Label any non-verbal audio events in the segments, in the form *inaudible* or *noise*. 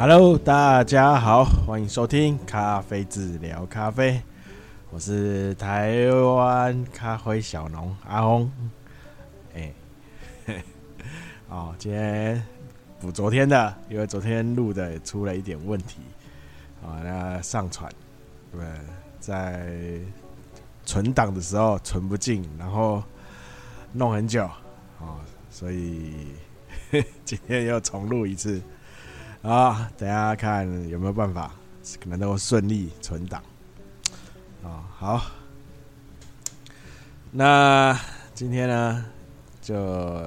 Hello，大家好，欢迎收听咖啡治疗咖啡，我是台湾咖啡小农阿红。哎、*laughs* 哦，今天补昨天的，因为昨天录的也出了一点问题，啊，那上传对，在存档的时候存不进，然后弄很久，啊，所以 *laughs* 今天又重录一次。啊，等下看有没有办法，可能能够顺利存档。啊，好，那今天呢，就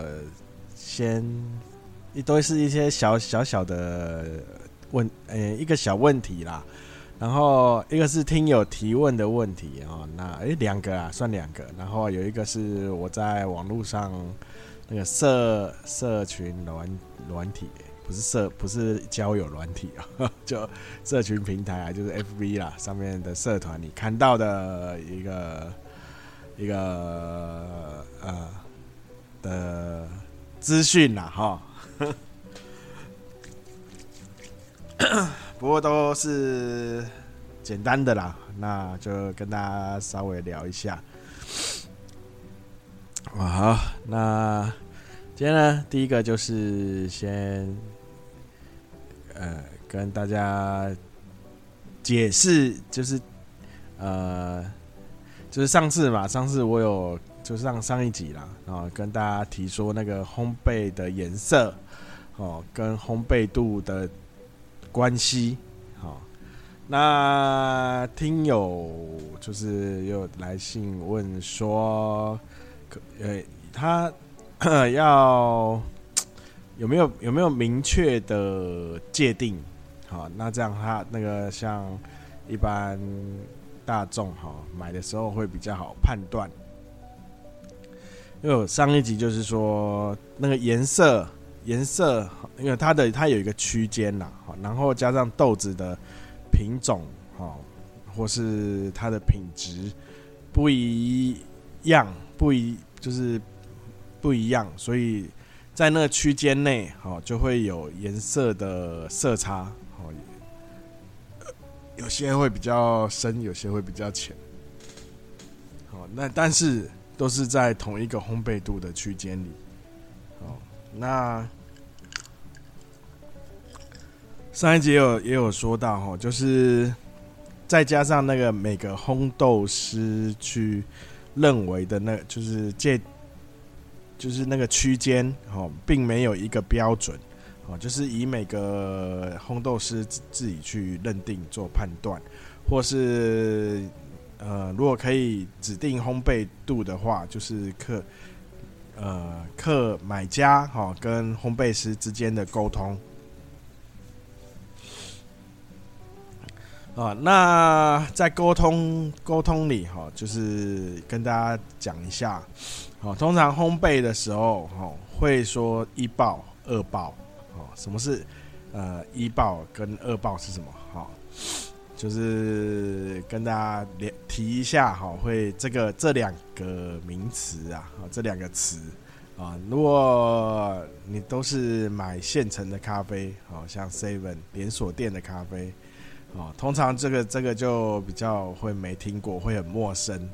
先一都是一些小小小的问，呃、一个小问题啦。然后一个是听友提问的问题啊，那诶，两个啊，算两个。然后有一个是我在网络上那个社社群软软体。不是社，不是交友软体啊，*laughs* 就社群平台啊，就是 FB 啦，上面的社团，你看到的一个一个呃的资讯啦，哈。*coughs* 不过都是简单的啦，那就跟大家稍微聊一下。哇，好，那今天呢，第一个就是先。呃，跟大家解释，就是呃，就是上次嘛，上次我有就是上上一集啦，然后跟大家提说那个烘焙的颜色哦，跟烘焙度的关系，好，那听友就是又来信问说，可呃，他 *coughs* 要。有没有有没有明确的界定？好，那这样他那个像一般大众哈买的时候会比较好判断。因为我上一集就是说那个颜色颜色，因为它的它有一个区间呐，然后加上豆子的品种哈，或是它的品质不一样，不一就是不一样，所以。在那个区间内，好，就会有颜色的色差，好，有些会比较深，有些会比较浅，好，那但是都是在同一个烘焙度的区间里，好，那上一集也有也有说到，哈，就是再加上那个每个烘豆师去认为的，那就是借。就是那个区间哦，并没有一个标准哦，就是以每个烘豆师自己去认定做判断，或是呃，如果可以指定烘焙度的话，就是客呃客买家哈跟烘焙师之间的沟通啊。那在沟通沟通里哈，就是跟大家讲一下。哦，通常烘焙的时候，哦，会说一爆、二爆，哦，什么是呃一爆跟二爆是什么？哈，就是跟大家连提一下，哈，会这个这两个名词啊，啊，这两个词啊，如果你都是买现成的咖啡，好像 Seven 连锁店的咖啡，哦，通常这个这个就比较会没听过，会很陌生。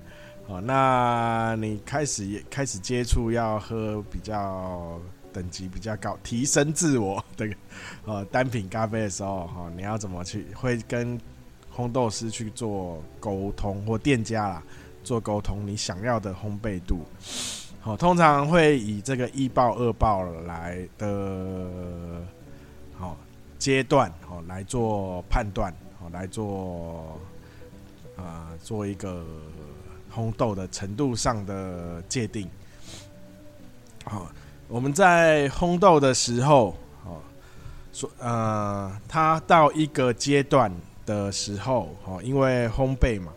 哦，那你开始开始接触要喝比较等级比较高、提升自我 *laughs* 的呃单品咖啡的时候，哈，你要怎么去会跟烘豆师去做沟通，或店家啦做沟通，你想要的烘焙度，好，通常会以这个一爆、二爆来的，好阶段，好来做判断，来做啊、做一个。烘豆的程度上的界定，好，我们在烘豆的时候，哦，说呃，它到一个阶段的时候，哦，因为烘焙嘛，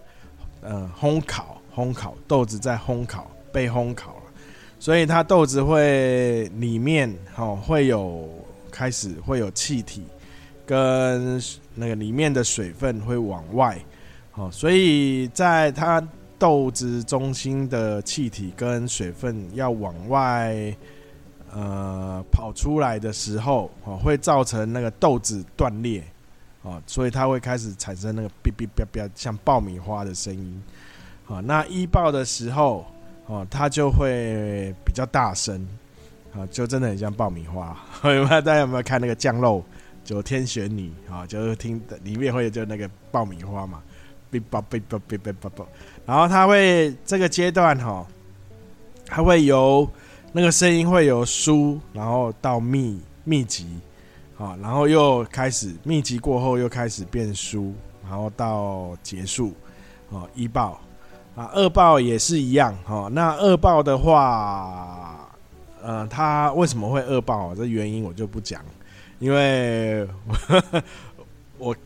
呃，烘烤，烘烤豆子在烘烤，被烘烤了，所以它豆子会里面，哦，会有开始会有气体跟那个里面的水分会往外，哦，所以在它。豆子中心的气体跟水分要往外，呃跑出来的时候，哦，会造成那个豆子断裂，哦，所以它会开始产生那个哔哔哔哔像爆米花的声音，啊，那一爆的时候，哦，它就会比较大声，啊，就真的很像爆米花。*laughs* 有没有大家有没有看那个酱肉？九天玄女啊就是听的里面会有就那个爆米花嘛哔啵哔啵哔哔啵啵然后他会这个阶段哈它会由那个声音会由疏然后到密密集然后又开始密集过后又开始变疏然后到结束哦一爆。啊二爆也是一样哈那二爆的话呃他为什么会二爆这原因我就不讲因为呵呵我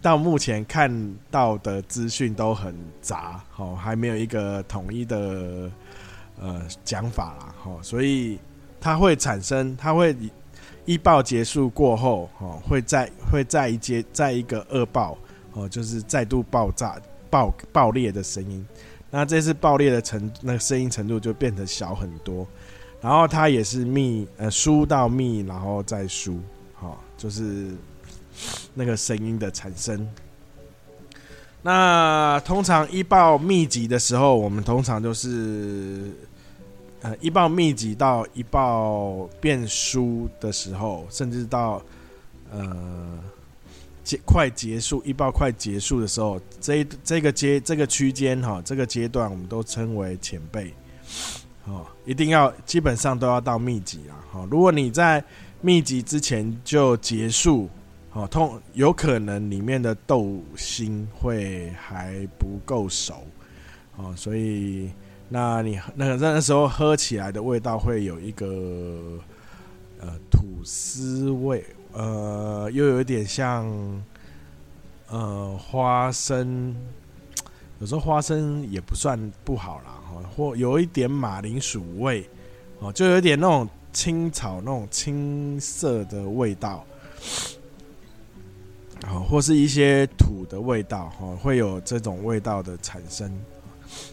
到目前看到的资讯都很杂，哦，还没有一个统一的呃讲法啦，哦，所以它会产生，它会一爆结束过后，哦，会再会再一阶再一个二爆，哦，就是再度爆炸爆爆裂的声音，那这次爆裂的程那声音程度就变得小很多。然后它也是密呃疏到密，然后再疏，好，就是那个声音的产生。那通常一爆密集的时候，我们通常就是呃一爆密集到一爆变疏的时候，甚至到呃结快结束一爆快结束的时候，这这个阶这个区间哈，这个阶段我们都称为前辈。哦，一定要基本上都要到密集啊！好，如果你在密集之前就结束，好，通有可能里面的豆心会还不够熟，哦，所以那你那个那时候喝起来的味道会有一个呃吐司味，呃，又有一点像呃花生，有时候花生也不算不好啦。或有一点马铃薯味，哦，就有点那种青草那种青色的味道，哦，或是一些土的味道，哦，会有这种味道的产生，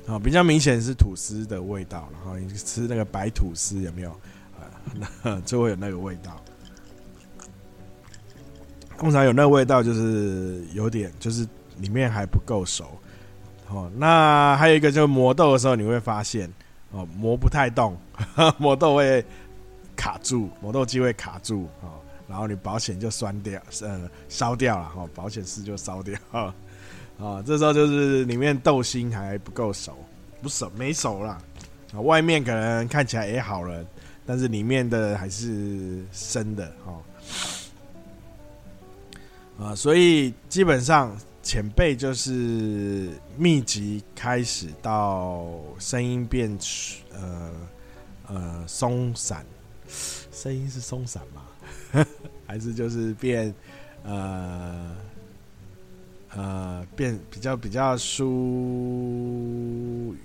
啊，比较明显是吐司的味道，然后你吃那个白吐司有没有？啊，那就会有那个味道。通常有那个味道，就是有点，就是里面还不够熟。哦，那还有一个就是磨豆的时候，你会发现哦，磨不太动，*laughs* 磨豆会卡住，磨豆机会卡住哦，然后你保险就酸掉，呃，烧掉了哦，保险丝就烧掉啊，这时候就是里面豆心还不够熟，不熟没熟了，啊，外面可能看起来也好了，但是里面的还是生的哦，啊，所以基本上。前辈就是密集开始到声音变呃呃松散，声音是松散吗？*laughs* 还是就是变呃呃变比较比较疏，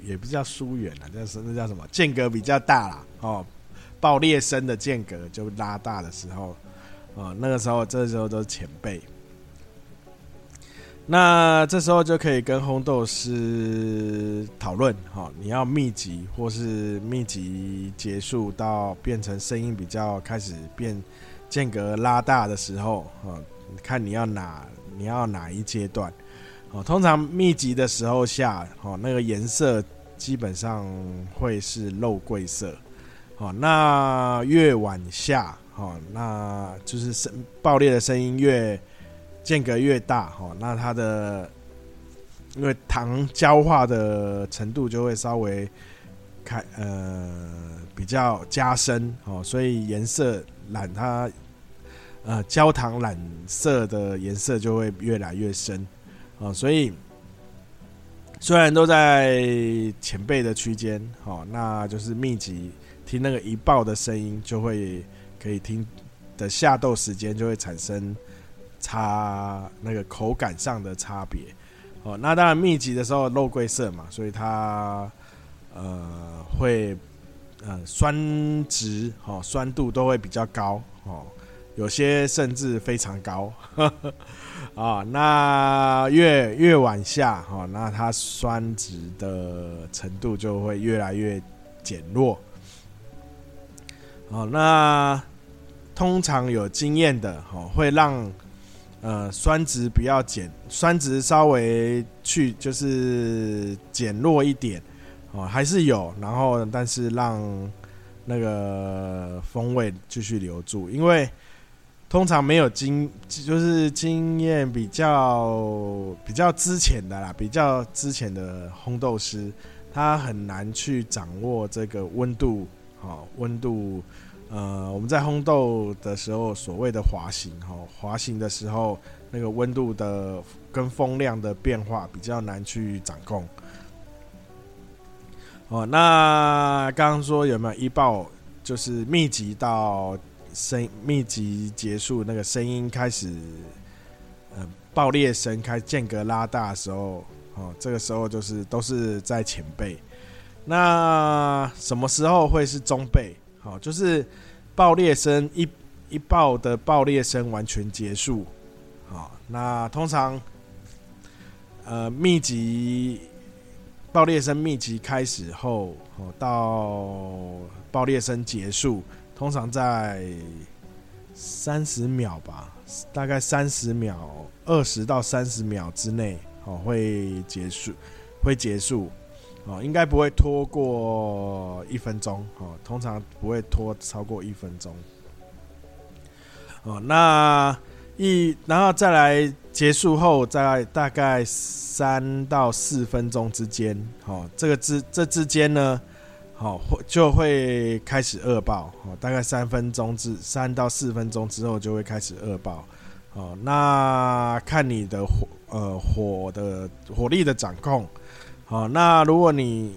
也不叫疏远了，那是那叫什么？间隔比较大啦。哦，爆裂声的间隔就拉大的时候，哦，那个时候这时候都是前辈。那这时候就可以跟烘豆师讨论，哈，你要密集或是密集结束到变成声音比较开始变间隔拉大的时候，啊，看你要哪你要哪一阶段，哦，通常密集的时候下，哦，那个颜色基本上会是肉桂色，哦，那越往下，哦，那就是声爆裂的声音越。间隔越大，哈，那它的因为糖焦化的程度就会稍微开呃比较加深，哦，所以颜色染它呃焦糖染色的颜色就会越来越深，哦，所以虽然都在前辈的区间，哦，那就是密集听那个一爆的声音就会可以听的下豆时间就会产生。差那个口感上的差别，哦，那当然密集的时候肉桂色嘛，所以它呃会呃酸值哦酸度都会比较高哦，有些甚至非常高啊、*laughs* 哦。那越越往下哦，那它酸值的程度就会越来越减弱。哦，那通常有经验的哦，会让呃酸值不要减，酸值稍微去就是减弱一点哦，还是有，然后但是让那个风味继续留住，因为。通常没有经，就是经验比较比较之前的啦，比较之前的烘豆师，他很难去掌握这个温度，好温度，呃，我们在烘豆的时候所谓的滑行，哈，滑行的时候那个温度的跟风量的变化比较难去掌控。哦，那刚刚说有没有一爆，就是密集到。声密集结束，那个声音开始，呃，爆裂声开间隔拉大的时候，哦，这个时候就是都是在前辈。那什么时候会是中辈？好，就是爆裂声一一爆的爆裂声完全结束，好，那通常，呃，密集爆裂声密集开始后，哦，到爆裂声结束。通常在三十秒吧，大概三十秒，二十到三十秒之内，哦，会结束，会结束，哦，应该不会拖过一分钟，哦，通常不会拖超过一分钟，哦，那一然后再来结束后，在大概三到四分钟之间，哦，这个之这之间呢。好，会就会开始恶爆，哦，大概三分钟至三到四分钟之后就会开始恶爆，哦，那看你的火，呃，火的火力的掌控，哦，那如果你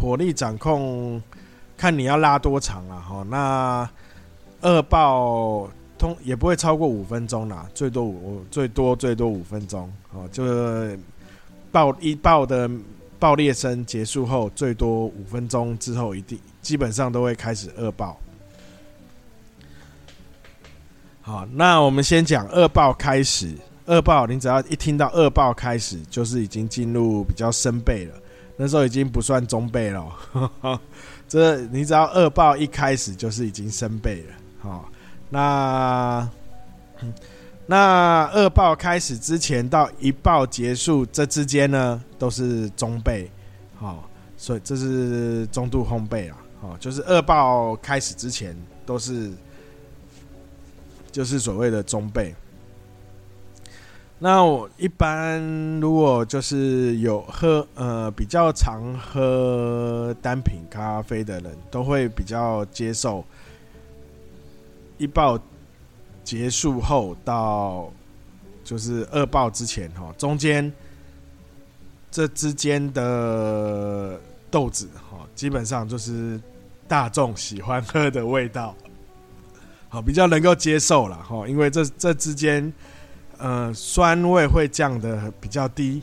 火力掌控，看你要拉多长啊，好，那二爆通也不会超过五分钟啦，最多五最多最多五分钟，哦，就是爆一爆的。爆裂声结束后，最多五分钟之后，一定基本上都会开始二爆。好，那我们先讲二爆开始。二爆，你只要一听到二爆开始，就是已经进入比较深背了。那时候已经不算中背了。*laughs* 这你只要二爆一开始，就是已经深背了。好，那。那二爆开始之前到一爆结束这之间呢，都是中背，好，所以这是中度烘焙啊，好，就是二爆开始之前都是，就是所谓的中背。那我一般如果就是有喝呃比较常喝单品咖啡的人，都会比较接受一爆。结束后到就是二爆之前哈，中间这之间的豆子哈，基本上就是大众喜欢喝的味道，好，比较能够接受了哈，因为这这之间呃酸味会降得比较低，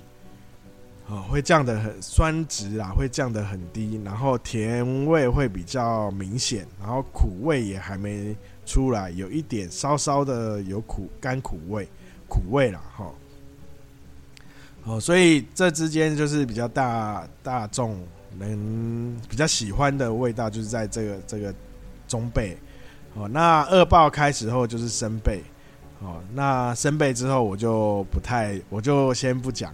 啊，会降得很酸值啊会降得很低，然后甜味会比较明显，然后苦味也还没。出来有一点稍稍的有苦甘苦味，苦味啦哈。哦，所以这之间就是比较大大众能比较喜欢的味道，就是在这个这个中辈。哦，那二爆开始后就是生辈。哦，那生贝之后我就不太，我就先不讲，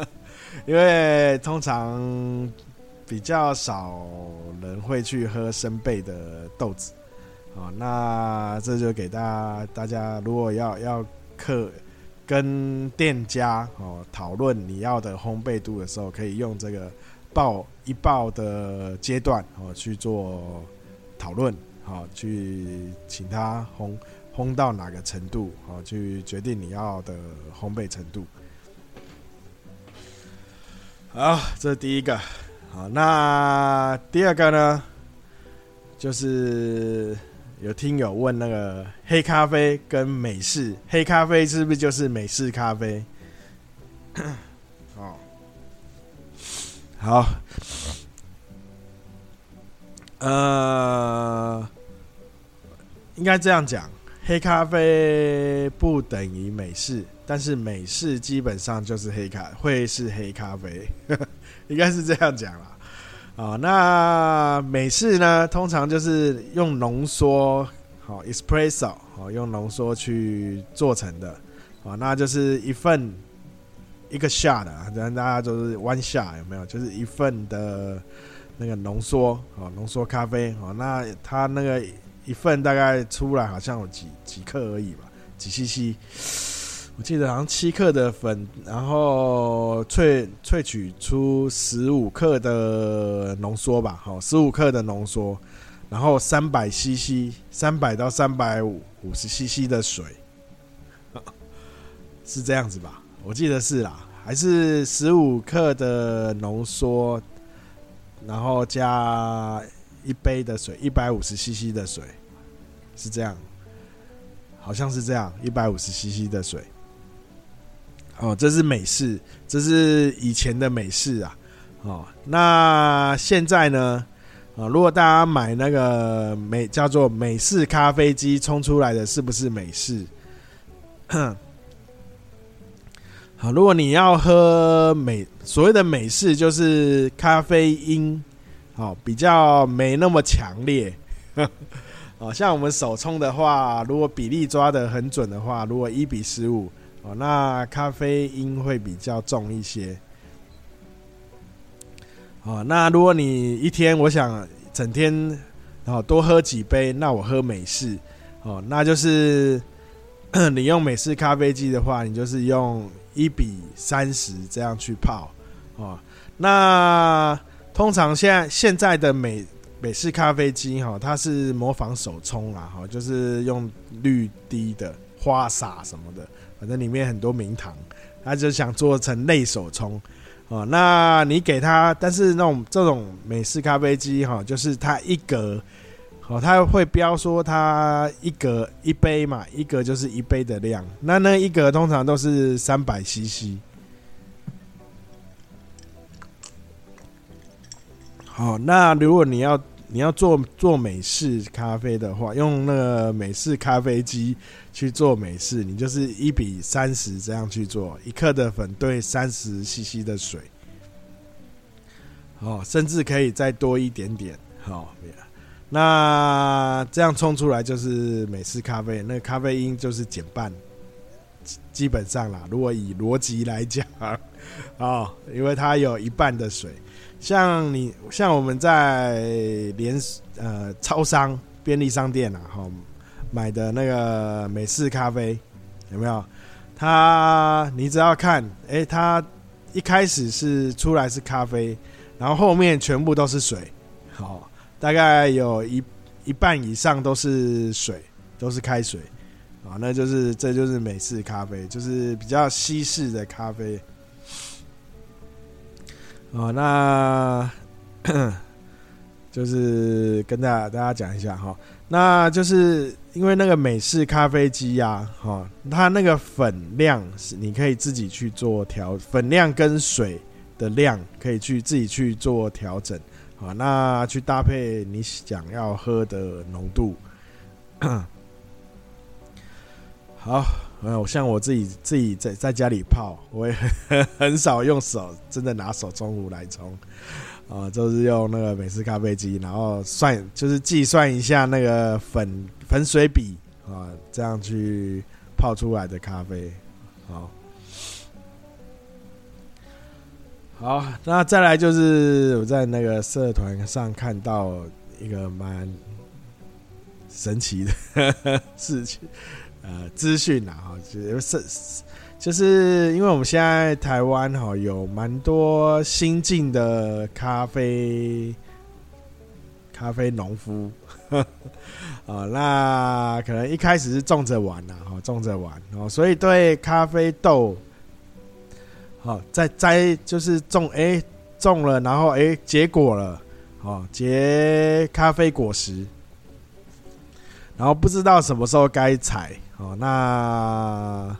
*laughs* 因为通常比较少人会去喝生贝的豆子。哦，那这就给大家，大家如果要要客跟店家哦讨论你要的烘焙度的时候，可以用这个爆一爆的阶段哦去做讨论，好去请他烘烘到哪个程度，好去决定你要的烘焙程度。好，这是第一个。好，那第二个呢，就是。有听友问那个黑咖啡跟美式，黑咖啡是不是就是美式咖啡？*coughs* 哦，好，呃，应该这样讲，黑咖啡不等于美式，但是美式基本上就是黑咖，会是黑咖啡，*laughs* 应该是这样讲啦。啊，那美式呢，通常就是用浓缩，好，espresso，好，用浓缩去做成的，啊，那就是一份一个 shot 啊，这样大家都是 one shot 有没有？就是一份的那个浓缩，啊，浓缩咖啡，哦，那它那个一份大概出来好像有几几克而已吧，几 cc。我记得好像七克的粉，然后萃萃取出十五克的浓缩吧，好，十五克的浓缩，然后三百 CC，三百到三百五五十 CC 的水，*laughs* 是这样子吧？我记得是啦，还是十五克的浓缩，然后加一杯的水，一百五十 CC 的水，是这样，好像是这样，一百五十 CC 的水。哦，这是美式，这是以前的美式啊。哦，那现在呢？啊，如果大家买那个美叫做美式咖啡机冲出来的是不是美式？*coughs* 好，如果你要喝美所谓的美式，就是咖啡因好比较没那么强烈。*laughs* 哦，像我们手冲的话，如果比例抓得很准的话，如果一比十五。哦，那咖啡因会比较重一些。哦，那如果你一天我想整天哦多喝几杯，那我喝美式哦，那就是 *coughs* 你用美式咖啡机的话，你就是用一比三十这样去泡哦。那通常现在现在的美美式咖啡机哈，它是模仿手冲啦，哈，就是用滤滴的花洒什么的。反正里面很多名堂，他就想做成类手冲哦。那你给他，但是那种这种美式咖啡机哈，就是它一格哦，它会标说它一格一杯嘛，一格就是一杯的量。那那一格通常都是三百 CC。好，那如果你要。你要做做美式咖啡的话，用那个美式咖啡机去做美式，你就是一比三十这样去做，一克的粉兑三十 CC 的水，哦，甚至可以再多一点点，好、哦，那这样冲出来就是美式咖啡，那咖啡因就是减半，基本上啦，如果以逻辑来讲，哦，*laughs* 因为它有一半的水。像你像我们在连呃超商便利商店啊，哈买的那个美式咖啡有没有？它你只要看，哎、它一开始是出来是咖啡，然后后面全部都是水，好，大概有一一半以上都是水，都是开水，啊，那就是这就是美式咖啡，就是比较西式的咖啡。哦，那 *coughs* 就是跟大家大家讲一下哈，那就是因为那个美式咖啡机呀，哈，它那个粉量是你可以自己去做调，粉量跟水的量可以去自己去做调整，啊，那去搭配你想要喝的浓度，*coughs* 好。嗯，像我自己自己在在家里泡，我也很 *laughs* 很少用手，真的拿手冲壶来冲，啊，就是用那个美式咖啡机，然后算就是计算一下那个粉粉水比啊，这样去泡出来的咖啡，好，好，那再来就是我在那个社团上看到一个蛮神奇的 *laughs* 事情。呃，资讯啊，哈，就是就是因为我们现在台湾哈有蛮多新进的咖啡咖啡农夫，啊，*laughs* 那可能一开始是种着玩呐，哈，种着玩哦，所以对咖啡豆，好，在栽就是种，哎，种了，然后哎，结果了，哦，结咖啡果实，然后不知道什么时候该采。哦，那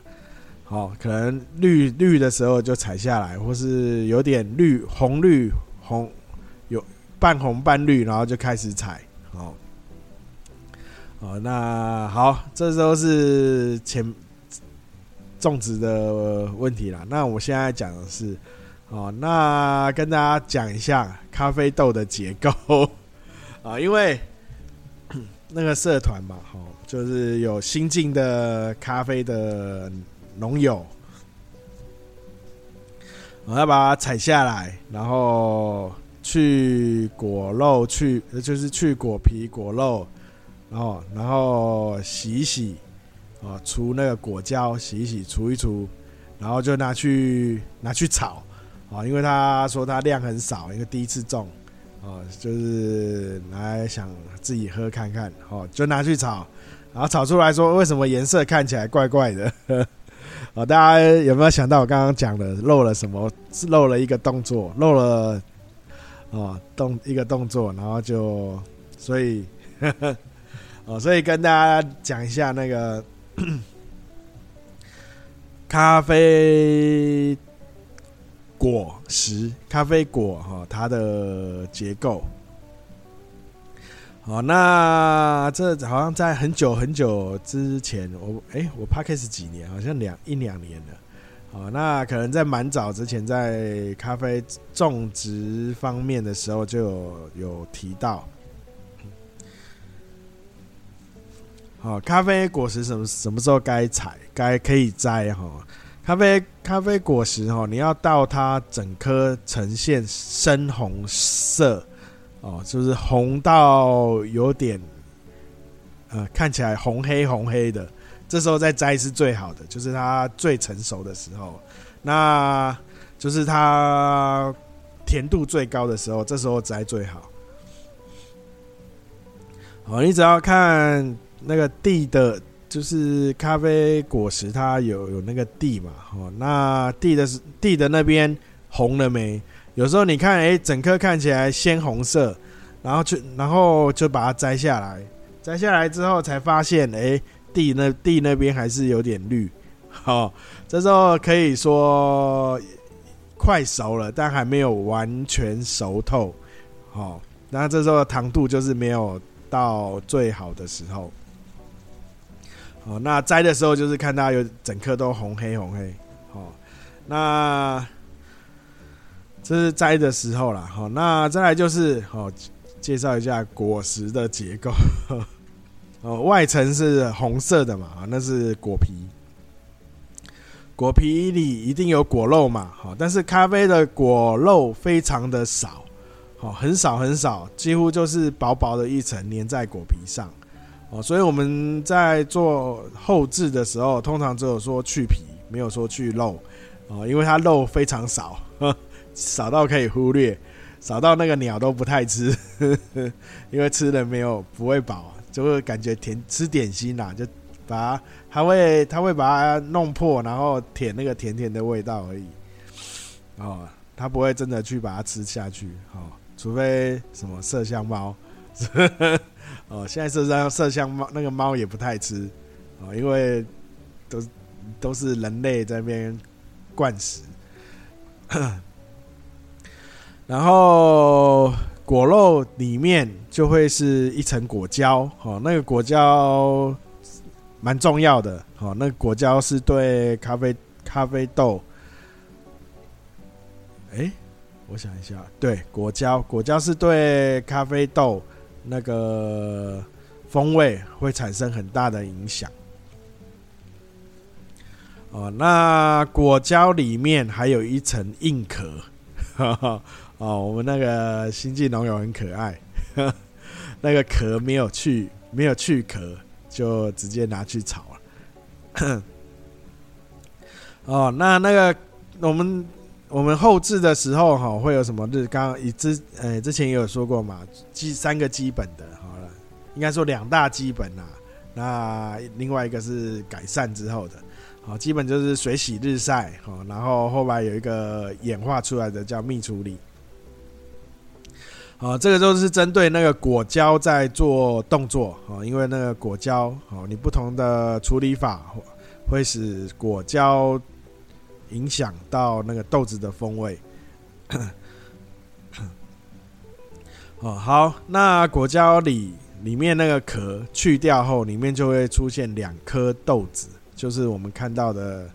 好，可能绿绿的时候就采下来，或是有点绿红绿红，有半红半绿，然后就开始采。哦，哦，那好，这都是前种植的问题啦。那我现在讲的是，哦，那跟大家讲一下咖啡豆的结构啊，*laughs* 因为那个社团嘛，哈，就是有新进的咖啡的农友，我要把它采下来，然后去果肉，去就是去果皮、果肉，然后然后洗一洗，哦，除那个果胶，洗一洗，除一除，然后就拿去拿去炒。啊，因为他说他量很少，因为第一次种，哦，就是来想自己喝看看，哦，就拿去炒，然后炒出来说为什么颜色看起来怪怪的？*laughs* 哦，大家有没有想到我刚刚讲的漏了什么？漏了一个动作，漏了哦动一个动作，然后就所以 *laughs* 哦，所以跟大家讲一下那个 *coughs* 咖啡。果实咖啡果哈，它的结构。好，那这好像在很久很久之前，我哎、我 Podcast 几年，好像两一两年了。好，那可能在蛮早之前，在咖啡种植方面的时候就有有提到。好，咖啡果实什么什么时候该采，该可以摘哈？咖啡咖啡果实哦，你要到它整颗呈现深红色哦，就是红到有点呃，看起来红黑红黑的，这时候再摘是最好的，就是它最成熟的时候，那就是它甜度最高的时候，这时候摘最好。哦，你只要看那个地的。就是咖啡果实，它有有那个蒂嘛，哦，那蒂的是蒂的那边红了没？有时候你看，哎、整颗看起来鲜红色，然后就然后就把它摘下来，摘下来之后才发现，哎、欸，蒂那蒂那边还是有点绿，好，*laughs* 这时候可以说快熟了，但还没有完全熟透，好，那这时候糖度就是没有到最好的时候。哦，那摘的时候就是看到有整颗都红黑红黑，哦，那这是摘的时候啦，好，那再来就是哦，介绍一下果实的结构，哦，外层是红色的嘛，那是果皮，果皮里一定有果肉嘛，好，但是咖啡的果肉非常的少，好，很少很少，几乎就是薄薄的一层粘在果皮上。所以我们在做后置的时候，通常只有说去皮，没有说去肉，哦，因为它肉非常少，少到可以忽略，少到那个鸟都不太吃，呵呵，因为吃了没有不会饱，就会感觉甜吃点心啦，就把它，它会它会把它弄破，然后舔那个甜甜的味道而已，哦，它不会真的去把它吃下去，哦，除非什么麝香猫。*laughs* 哦，现在麝香麝香猫那个猫也不太吃，哦，因为都都是人类在那边灌食，*coughs* 然后果肉里面就会是一层果胶，哦，那个果胶蛮重要的，哦，那个果胶是对咖啡咖啡豆，哎，我想一下，对，果胶果胶是对咖啡豆。那个风味会产生很大的影响。哦，那果胶里面还有一层硬壳。*laughs* 哦，我们那个新进农友很可爱，*laughs* 那个壳没有去，没有去壳，就直接拿去炒了。*coughs* 哦，那那个我们。我们后置的时候哈，会有什么？就是刚刚以之呃之前也有说过嘛，基三个基本的，好了，应该说两大基本呐。那另外一个是改善之后的，好，基本就是水洗日晒，好，然后后来有一个演化出来的叫蜜处理，好，这个都是针对那个果胶在做动作，好，因为那个果胶，好，你不同的处理法会使果胶。影响到那个豆子的风味。*coughs* 哦，好，那果胶里里面那个壳去掉后，里面就会出现两颗豆子，就是我们看到的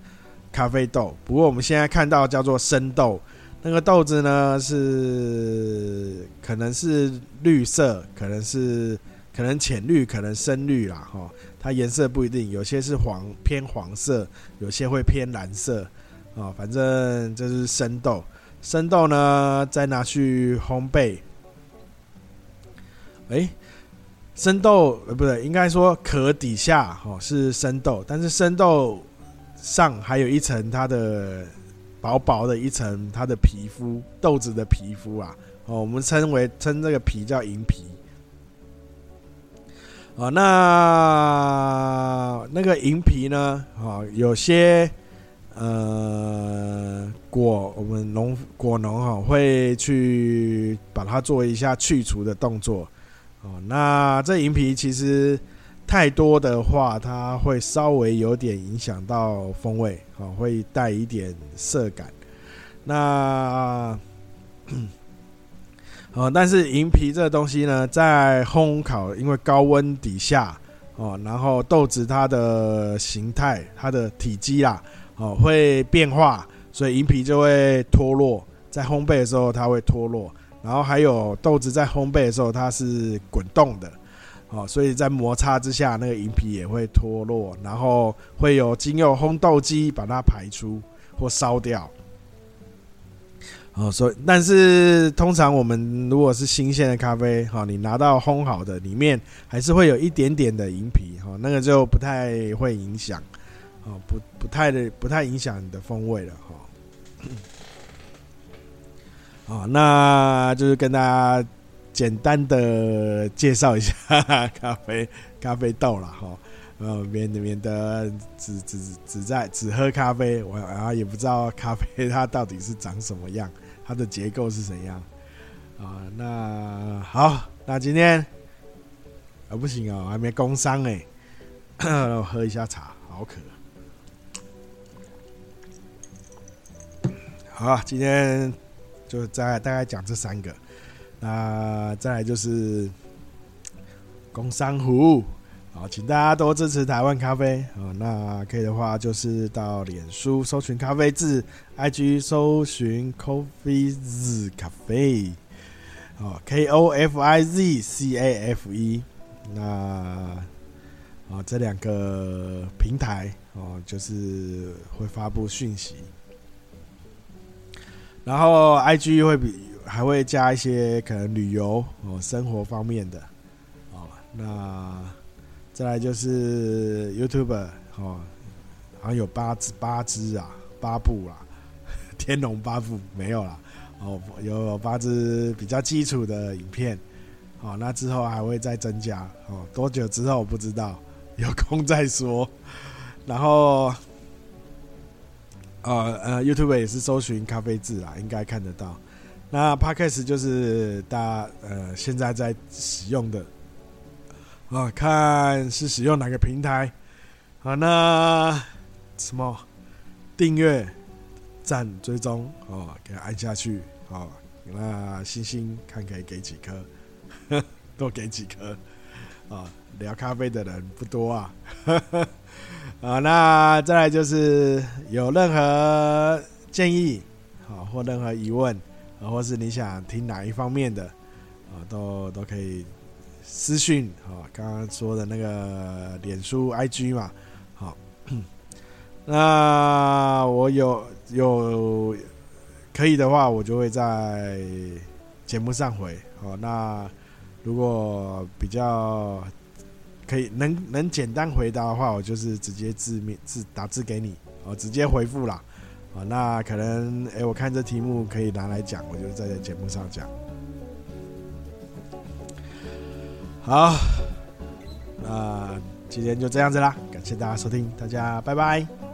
咖啡豆。不过我们现在看到叫做生豆，那个豆子呢是可能是绿色，可能是可能浅绿，可能深绿啦，哈，它颜色不一定，有些是黄偏黄色，有些会偏蓝色，啊，反正这是生豆，生豆呢再拿去烘焙，哎，生豆呃不对，应该说壳底下哦是生豆，但是生豆上还有一层它的。薄薄的一层，它的皮肤豆子的皮肤啊，哦，我们称为称这个皮叫银皮。哦，那那个银皮呢？哦，有些呃果，我们农果农哈会去把它做一下去除的动作。哦，那这银皮其实。太多的话，它会稍微有点影响到风味，哦，会带一点涩感。那，哦，但是银皮这东西呢，在烘烤，因为高温底下，哦，然后豆子它的形态、它的体积啦，哦，会变化，所以银皮就会脱落。在烘焙的时候，它会脱落。然后还有豆子在烘焙的时候，它是滚动的。哦，所以在摩擦之下，那个银皮也会脱落，然后会有经由烘豆机把它排出或烧掉。哦，所以但是通常我们如果是新鲜的咖啡，哈，你拿到烘好的，里面还是会有一点点的银皮，哈，那个就不太会影响，不不太的不太影响你的风味了，哈。哦，那就是跟大家。简单的介绍一下 *laughs* 咖啡咖啡豆了哈，呃，免免得只只只在只喝咖啡，我然后也不知道咖啡它到底是长什么样，它的结构是怎样啊？那好，那今天啊不行哦，还没工伤哎，*coughs* 我喝一下茶，好渴。好，今天就再大概讲这三个。那再来就是工商湖，好，请大家多支持台湾咖啡啊。那可以的话，就是到脸书搜寻咖啡字，IG 搜寻 Coffee Z 咖啡，哦，K O F I Z C A F E。那啊，这两个平台哦，就是会发布讯息，然后 IG 会比。还会加一些可能旅游哦、生活方面的哦。那再来就是 YouTube 哦，好像有八支八支啊，八部啊，*laughs* 天龙八部没有啦哦，有八支比较基础的影片哦。那之后还会再增加哦，多久之后不知道，有空再说。然后呃呃，YouTube 也是搜寻咖啡字啊，应该看得到。那 Podcast 就是大家呃现在在使用的啊，看是使用哪个平台啊？那什么订阅、赞、追踪哦，给它按下去哦。那星星看可以给几颗，*laughs* 多给几颗啊。聊咖啡的人不多啊，啊。那再来就是有任何建议啊，或任何疑问。啊或是你想听哪一方面的啊，都都可以私讯啊。刚刚说的那个脸书、IG 嘛，好。*coughs* 那我有有可以的话，我就会在节目上回。好，那如果比较可以能能简单回答的话，我就是直接字面字打字给你，我直接回复啦。啊，那可能哎、我看这题目可以拿来讲，我就在这节目上讲。好，那今天就这样子啦，感谢大家收听，大家拜拜。